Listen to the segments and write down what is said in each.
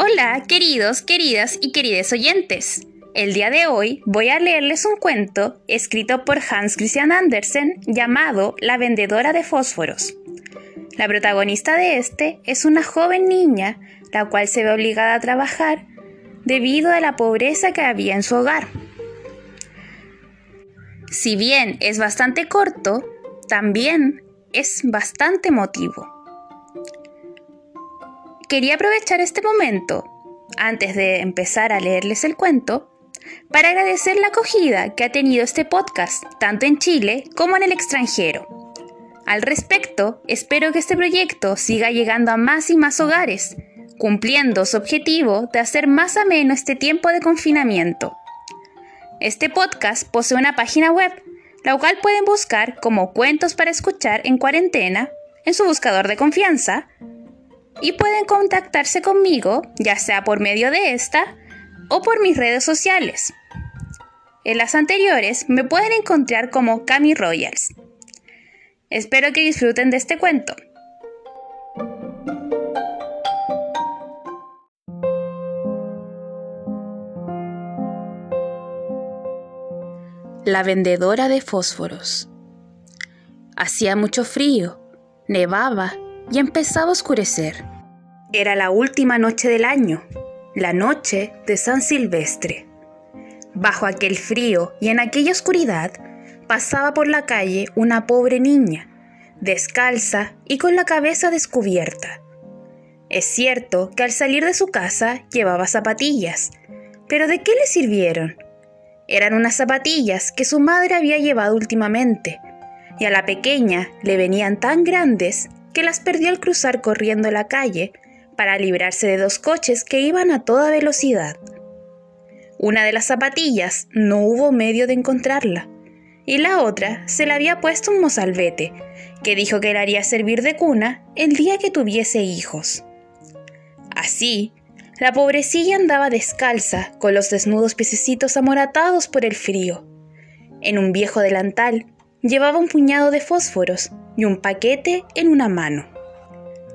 Hola, queridos, queridas y querides oyentes. El día de hoy voy a leerles un cuento escrito por Hans Christian Andersen llamado La vendedora de fósforos. La protagonista de este es una joven niña, la cual se ve obligada a trabajar debido a la pobreza que había en su hogar. Si bien es bastante corto, también es bastante emotivo. Quería aprovechar este momento, antes de empezar a leerles el cuento, para agradecer la acogida que ha tenido este podcast, tanto en Chile como en el extranjero. Al respecto, espero que este proyecto siga llegando a más y más hogares, cumpliendo su objetivo de hacer más ameno este tiempo de confinamiento. Este podcast posee una página web, la cual pueden buscar como Cuentos para escuchar en cuarentena en su buscador de confianza y pueden contactarse conmigo, ya sea por medio de esta o por mis redes sociales. En las anteriores me pueden encontrar como Cami Royals. Espero que disfruten de este cuento. La vendedora de fósforos. Hacía mucho frío, nevaba y empezaba a oscurecer. Era la última noche del año, la noche de San Silvestre. Bajo aquel frío y en aquella oscuridad pasaba por la calle una pobre niña, descalza y con la cabeza descubierta. Es cierto que al salir de su casa llevaba zapatillas, pero ¿de qué le sirvieron? Eran unas zapatillas que su madre había llevado últimamente, y a la pequeña le venían tan grandes que las perdió al cruzar corriendo la calle para librarse de dos coches que iban a toda velocidad. Una de las zapatillas no hubo medio de encontrarla, y la otra se la había puesto un mozalbete, que dijo que la haría servir de cuna el día que tuviese hijos. Así, la pobrecilla andaba descalza, con los desnudos piececitos amoratados por el frío. En un viejo delantal llevaba un puñado de fósforos y un paquete en una mano.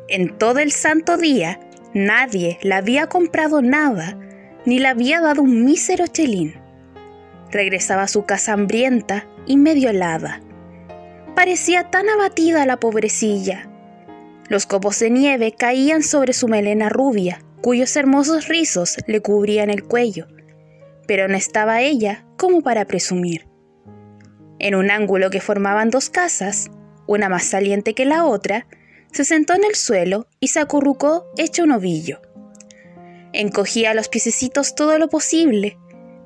En todo el santo día nadie le había comprado nada ni le había dado un mísero chelín. Regresaba a su casa hambrienta y medio helada. Parecía tan abatida la pobrecilla. Los copos de nieve caían sobre su melena rubia, cuyos hermosos rizos le cubrían el cuello, pero no estaba ella como para presumir. En un ángulo que formaban dos casas, una más saliente que la otra, se sentó en el suelo y se acurrucó hecho un ovillo. Encogía los piececitos todo lo posible,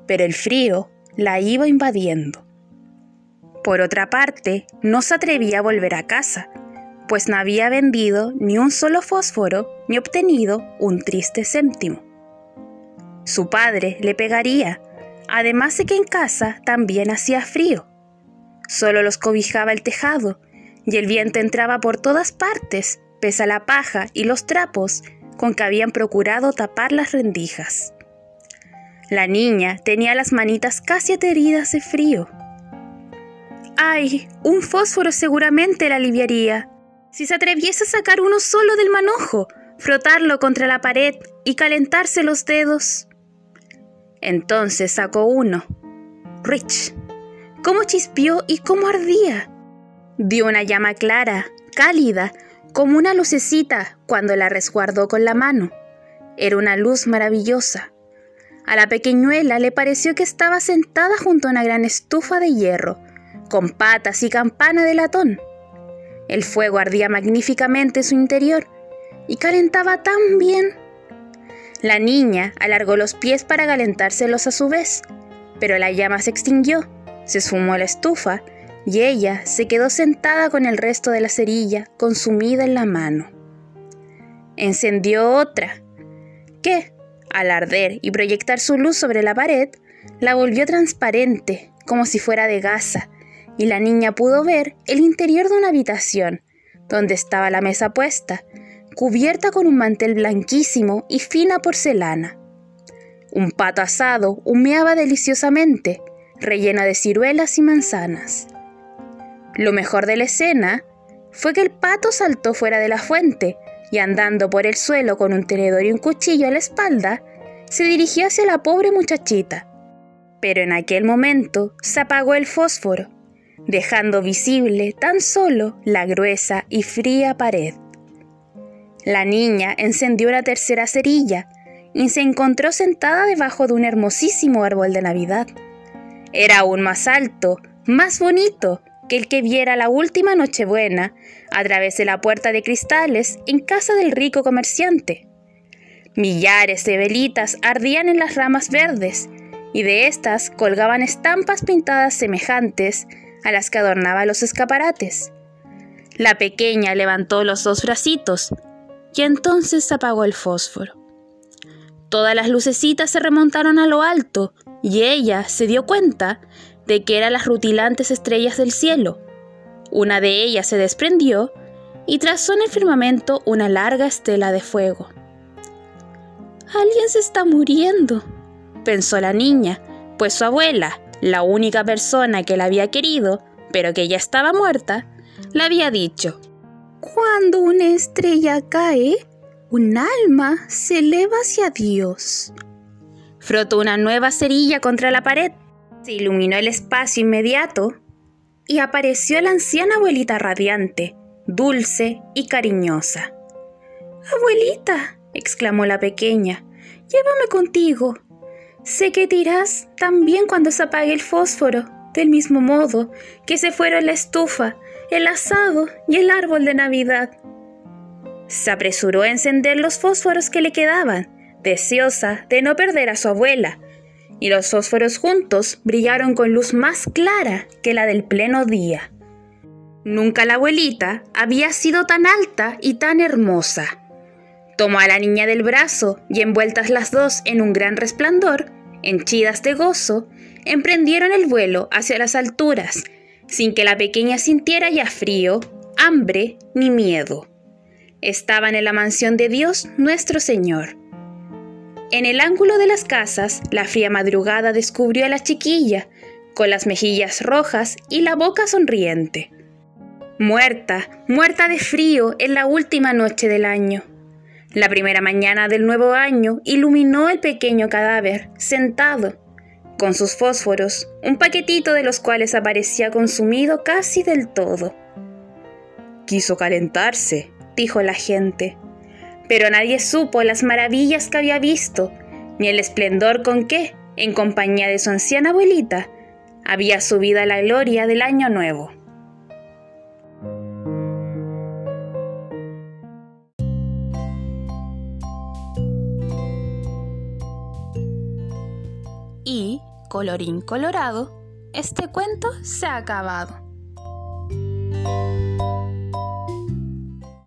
pero el frío la iba invadiendo. Por otra parte, no se atrevía a volver a casa, pues no había vendido ni un solo fósforo ni obtenido un triste céntimo. Su padre le pegaría, además de que en casa también hacía frío. Solo los cobijaba el tejado, y el viento entraba por todas partes, pese a la paja y los trapos con que habían procurado tapar las rendijas. La niña tenía las manitas casi ateridas de frío. ¡Ay! Un fósforo seguramente la aliviaría. Si se atreviese a sacar uno solo del manojo, frotarlo contra la pared y calentarse los dedos. Entonces sacó uno. Rich cómo chispió y cómo ardía. Dio una llama clara, cálida, como una lucecita cuando la resguardó con la mano. Era una luz maravillosa. A la pequeñuela le pareció que estaba sentada junto a una gran estufa de hierro, con patas y campana de latón. El fuego ardía magníficamente en su interior y calentaba tan bien. La niña alargó los pies para calentárselos a su vez, pero la llama se extinguió se sumó a la estufa y ella se quedó sentada con el resto de la cerilla consumida en la mano. Encendió otra, que, al arder y proyectar su luz sobre la pared, la volvió transparente, como si fuera de gasa, y la niña pudo ver el interior de una habitación, donde estaba la mesa puesta, cubierta con un mantel blanquísimo y fina porcelana. Un pato asado humeaba deliciosamente, rellena de ciruelas y manzanas. Lo mejor de la escena fue que el pato saltó fuera de la fuente, y andando por el suelo con un tenedor y un cuchillo a la espalda, se dirigió hacia la pobre muchachita. Pero en aquel momento se apagó el fósforo, dejando visible tan solo la gruesa y fría pared. La niña encendió la tercera cerilla y se encontró sentada debajo de un hermosísimo árbol de Navidad. Era aún más alto, más bonito que el que viera la última Nochebuena a través de la puerta de cristales en casa del rico comerciante. Millares de velitas ardían en las ramas verdes y de estas colgaban estampas pintadas semejantes a las que adornaba los escaparates. La pequeña levantó los dos bracitos y entonces apagó el fósforo. Todas las lucecitas se remontaron a lo alto y ella se dio cuenta de que eran las rutilantes estrellas del cielo. Una de ellas se desprendió y trazó en el firmamento una larga estela de fuego. Alguien se está muriendo, pensó la niña, pues su abuela, la única persona que la había querido, pero que ya estaba muerta, le había dicho, Cuando una estrella cae, un alma se eleva hacia Dios. Frotó una nueva cerilla contra la pared se iluminó el espacio inmediato y apareció la anciana abuelita radiante, dulce y cariñosa. Abuelita, exclamó la pequeña, llévame contigo. Sé que te también cuando se apague el fósforo, del mismo modo que se fueron la estufa, el asado y el árbol de Navidad. Se apresuró a encender los fósforos que le quedaban, deseosa de no perder a su abuela, y los fósforos juntos brillaron con luz más clara que la del pleno día. Nunca la abuelita había sido tan alta y tan hermosa. Tomó a la niña del brazo y envueltas las dos en un gran resplandor, henchidas de gozo, emprendieron el vuelo hacia las alturas, sin que la pequeña sintiera ya frío, hambre ni miedo. Estaban en la mansión de Dios nuestro Señor en el ángulo de las casas, la fría madrugada descubrió a la chiquilla, con las mejillas rojas y la boca sonriente. Muerta, muerta de frío en la última noche del año. La primera mañana del nuevo año iluminó el pequeño cadáver, sentado, con sus fósforos, un paquetito de los cuales aparecía consumido casi del todo. Quiso calentarse, dijo la gente pero nadie supo las maravillas que había visto, ni el esplendor con que, en compañía de su anciana abuelita, había subido a la gloria del año nuevo. Y, colorín colorado, este cuento se ha acabado.